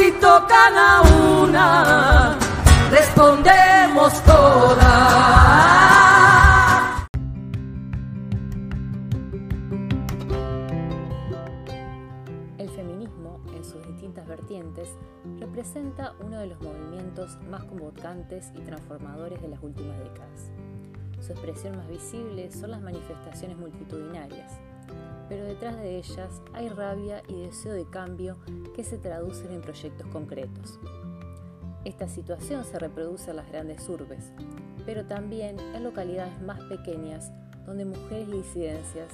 Si tocan a una, respondemos todas. El feminismo, en sus distintas vertientes, representa uno de los movimientos más convocantes y transformadores de las últimas décadas. Su expresión más visible son las manifestaciones multitudinarias, pero detrás de ellas hay rabia y deseo de cambio que se traducen en proyectos concretos. Esta situación se reproduce en las grandes urbes, pero también en localidades más pequeñas donde mujeres y disidencias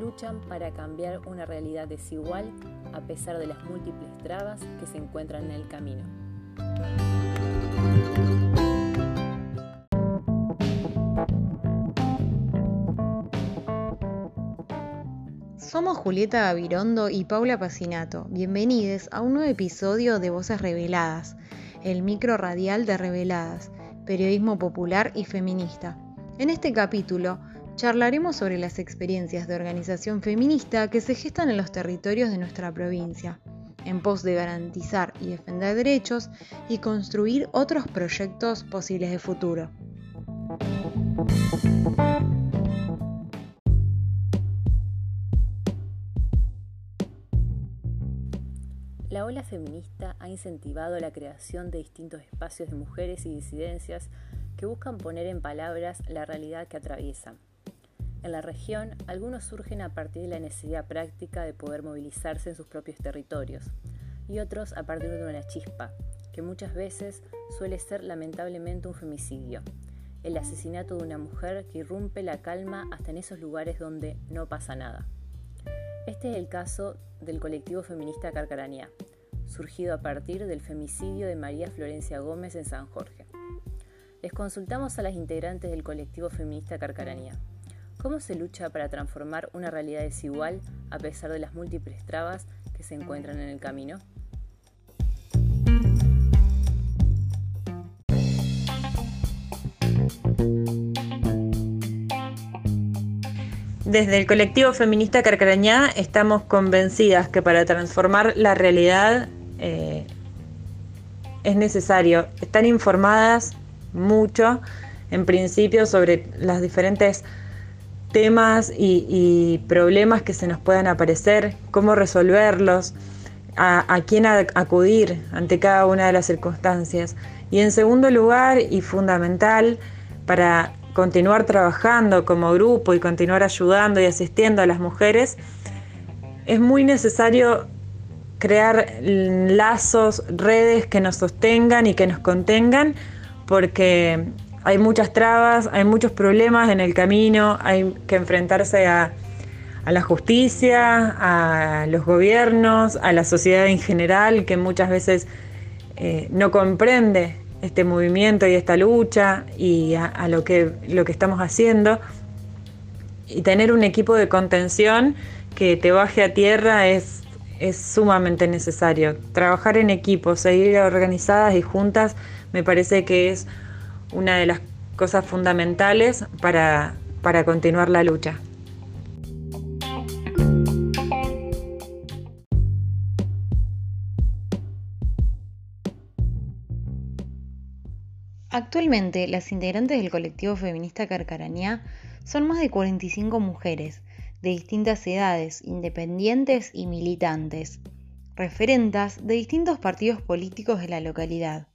luchan para cambiar una realidad desigual a pesar de las múltiples trabas que se encuentran en el camino. Somos Julieta Gavirondo y Paula Pacinato. Bienvenidos a un nuevo episodio de Voces Reveladas, el micro radial de Reveladas, periodismo popular y feminista. En este capítulo charlaremos sobre las experiencias de organización feminista que se gestan en los territorios de nuestra provincia, en pos de garantizar y defender derechos y construir otros proyectos posibles de futuro. La ola feminista ha incentivado la creación de distintos espacios de mujeres y disidencias que buscan poner en palabras la realidad que atraviesan. En la región, algunos surgen a partir de la necesidad práctica de poder movilizarse en sus propios territorios, y otros a partir de una chispa, que muchas veces suele ser lamentablemente un femicidio, el asesinato de una mujer que irrumpe la calma hasta en esos lugares donde no pasa nada. Este es el caso del colectivo feminista Carcarañá, surgido a partir del femicidio de María Florencia Gómez en San Jorge. Les consultamos a las integrantes del colectivo feminista Carcarañá. ¿Cómo se lucha para transformar una realidad desigual a pesar de las múltiples trabas que se encuentran en el camino? Desde el colectivo feminista Carcarañá estamos convencidas que para transformar la realidad eh, es necesario estar informadas mucho, en principio, sobre las diferentes temas y, problemas que se nos puedan aparecer, cómo resolverlos, a, quién acudir ante cada una de las circunstancias. Y en segundo lugar, y fundamental, para continuar trabajando como grupo y continuar ayudando y asistiendo a las mujeres, es muy necesario crear lazos, redes que nos sostengan y que nos contengan, porque hay muchas trabas, hay muchos problemas en el camino, hay que enfrentarse a, la justicia, a los gobiernos, a la sociedad en general, que muchas veces eh, no comprende este movimiento y esta lucha y a, lo, que, lo que estamos haciendo. Y tener un equipo de contención que te baje a tierra es, es sumamente necesario. Trabajar en equipo, seguir organizadas y juntas, me parece que es una de las cosas fundamentales para, para continuar la lucha. Actualmente, las integrantes del colectivo feminista Carcarañá son más de 45 mujeres, de distintas edades, independientes y militantes, referentas de distintos partidos políticos de la localidad.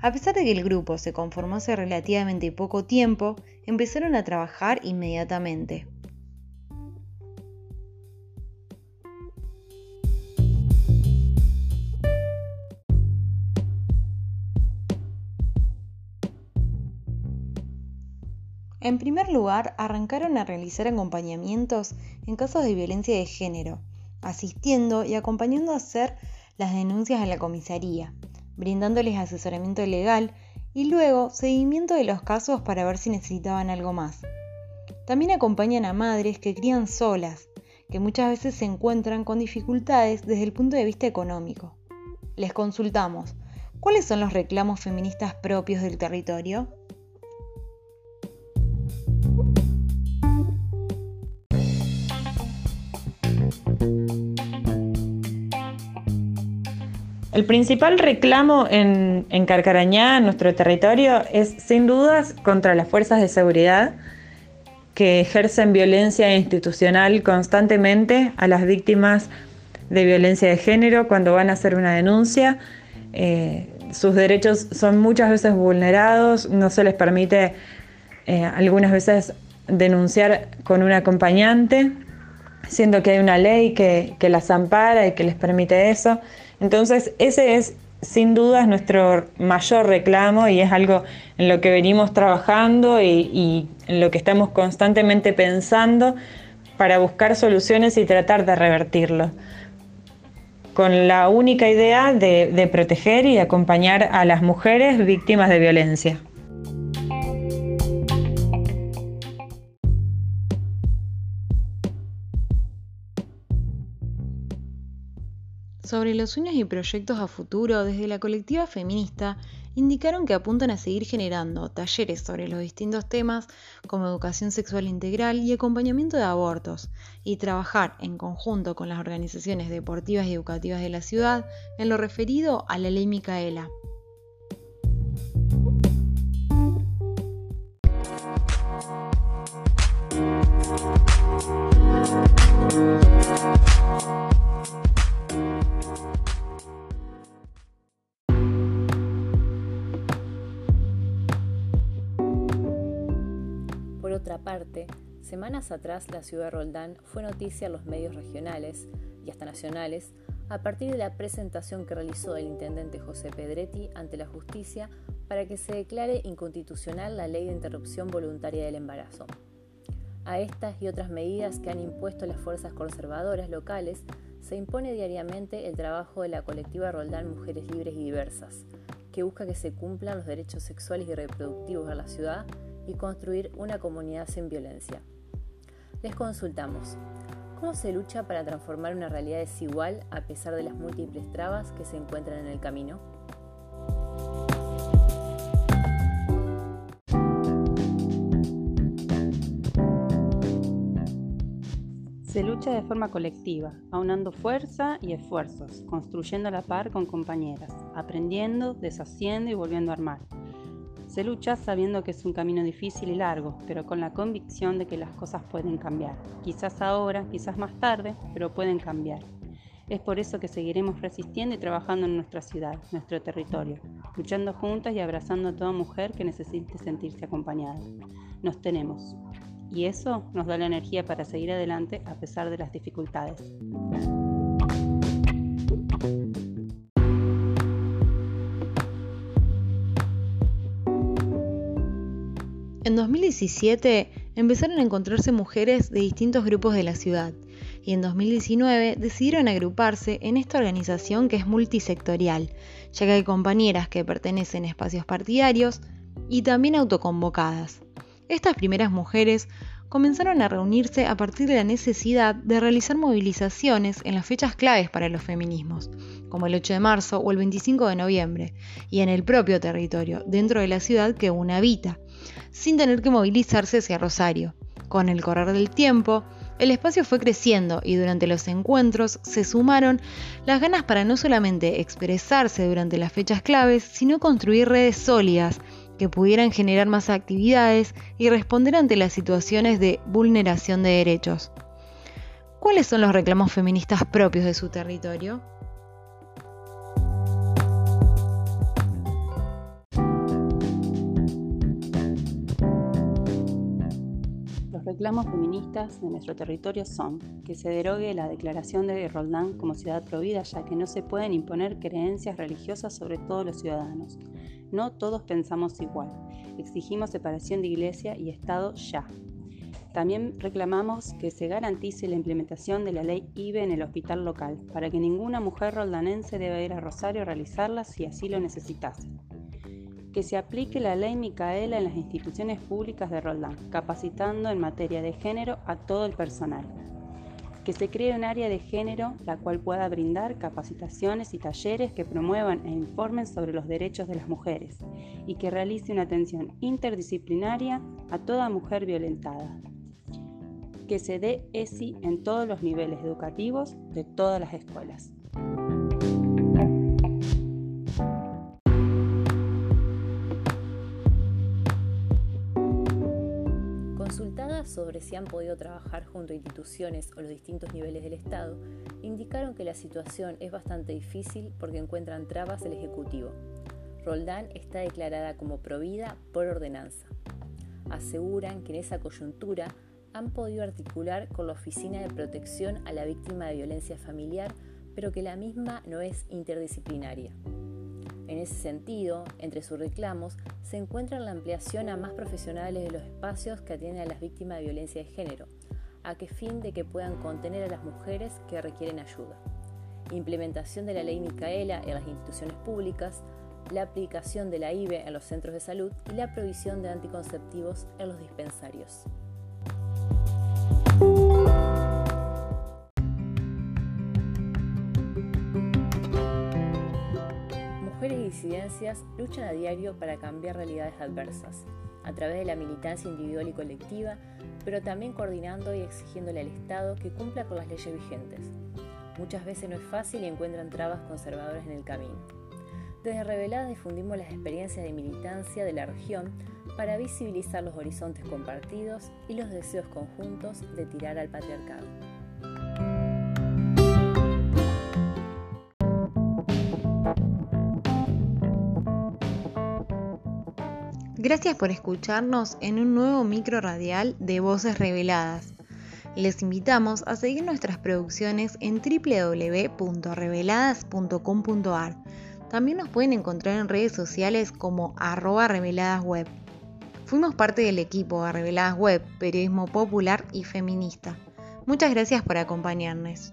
A pesar de que el grupo se conformó hace relativamente poco tiempo, empezaron a trabajar inmediatamente. En primer lugar, arrancaron a realizar acompañamientos en casos de violencia de género, asistiendo y acompañando a hacer las denuncias a la comisaría, brindándoles asesoramiento legal y luego seguimiento de los casos para ver si necesitaban algo más. También acompañan a madres que crían solas, que muchas veces se encuentran con dificultades desde el punto de vista económico. Les consultamos, ¿cuáles son los reclamos feministas propios del territorio? El principal reclamo en, Carcarañá, en nuestro territorio, es sin dudas contra las fuerzas de seguridad que ejercen violencia institucional constantemente a las víctimas de violencia de género cuando van a hacer una denuncia. Eh, sus derechos son muchas veces vulnerados, no se les permite eh, algunas veces denunciar con un acompañante, siendo que hay una ley que, que las ampara y que les permite eso. Entonces, ese es sin duda nuestro mayor reclamo y es algo en lo que venimos trabajando y, en lo que estamos constantemente pensando para buscar soluciones y tratar de revertirlo. Con la única idea de proteger y acompañar a las mujeres víctimas de violencia. Sobre los sueños y proyectos a futuro, desde la colectiva feminista indicaron que apuntan a seguir generando talleres sobre los distintos temas como educación sexual integral y acompañamiento de abortos, y trabajar en conjunto con las organizaciones deportivas y educativas de la ciudad en lo referido a la ley Micaela. Otra parte, semanas atrás la ciudad de Roldán fue noticia en los medios regionales y hasta nacionales a partir de la presentación que realizó el intendente José Pedretti ante la justicia para que se declare inconstitucional la ley de interrupción voluntaria del embarazo. A estas y otras medidas que han impuesto las fuerzas conservadoras locales se impone diariamente el trabajo de la colectiva Roldán Mujeres Libres y Diversas, que busca que se cumplan los derechos sexuales y reproductivos en la ciudad y construir una comunidad sin violencia. Les consultamos, ¿cómo se lucha para transformar una realidad desigual a pesar de las múltiples trabas que se encuentran en el camino? Se lucha de forma colectiva, aunando fuerza y esfuerzos, construyendo a la par con compañeras, aprendiendo, deshaciendo y volviendo a armar. Se lucha sabiendo que es un camino difícil y largo, pero con la convicción de que las cosas pueden cambiar. Quizás ahora, quizás más tarde, pero pueden cambiar. Es por eso que seguiremos resistiendo y trabajando en nuestra ciudad, nuestro territorio, luchando juntas y abrazando a toda mujer que necesite sentirse acompañada. Nos tenemos. Y eso nos da la energía para seguir adelante a pesar de las dificultades. En 2017 empezaron a encontrarse mujeres de distintos grupos de la ciudad y en 2019 decidieron agruparse en esta organización que es multisectorial, ya que hay compañeras que pertenecen a espacios partidarios y también autoconvocadas. Estas primeras mujeres comenzaron a reunirse a partir de la necesidad de realizar movilizaciones en las fechas claves para los feminismos, como el 8 de marzo o el 25 de noviembre, y en el propio territorio, dentro de la ciudad que una habita, sin tener que movilizarse hacia Rosario. Con el correr del tiempo, el espacio fue creciendo y durante los encuentros se sumaron las ganas para no solamente expresarse durante las fechas claves, sino construir redes sólidas que pudieran generar más actividades y responder ante las situaciones de vulneración de derechos. ¿Cuáles son los reclamos feministas propios de su territorio? Reclamos feministas de nuestro territorio son que se derogue la declaración de Roldán como ciudad prohibida, ya que no se pueden imponer creencias religiosas sobre todos los ciudadanos. No todos pensamos igual. Exigimos separación de iglesia y Estado ya. También reclamamos que se garantice la implementación de la ley IBE en el hospital local, para que ninguna mujer roldanense deba ir a Rosario a realizarla si así lo necesitase. Que se aplique la ley Micaela en las instituciones públicas de Roldán, capacitando en materia de género a todo el personal que se cree un área de género la cual pueda brindar capacitaciones y talleres que promuevan e informen sobre los derechos de las mujeres y que realice una atención interdisciplinaria a toda mujer violentada. Que se dé ESI en todos los niveles educativos de todas las escuelas. Sobre si han podido trabajar junto a instituciones o los distintos niveles del Estado, indicaron que la situación es bastante difícil porque encuentran trabas del Ejecutivo. Roldán está declarada como provida por ordenanza. Aseguran que en esa coyuntura han podido articular con la Oficina de Protección a la Víctima de Violencia Familiar, pero que la misma no es interdisciplinaria. En ese sentido, entre sus reclamos se encuentra la ampliación a más profesionales de los espacios que atienden a las víctimas de violencia de género, a que fin de que puedan contener a las mujeres que requieren ayuda. Implementación de la ley Micaela en las instituciones públicas, la aplicación de la IBE en los centros de salud y la provisión de anticonceptivos en los dispensarios. Disidencias luchan a diario para cambiar realidades adversas, a través de la militancia individual y colectiva, pero también coordinando y exigiéndole al Estado que cumpla con las leyes vigentes. Muchas veces no es fácil y encuentran trabas conservadoras en el camino. Desde Reveladas difundimos las experiencias de militancia de la región para visibilizar los horizontes compartidos y los deseos conjuntos de tirar al patriarcado. Gracias por escucharnos en un nuevo micro radial de Voces Reveladas. Les invitamos a seguir nuestras producciones en www.reveladas.com.ar. También nos pueden encontrar en redes sociales como arroba reveladasweb. Fuimos parte del equipo de Reveladas Web, periodismo popular y feminista. Muchas gracias por acompañarnos.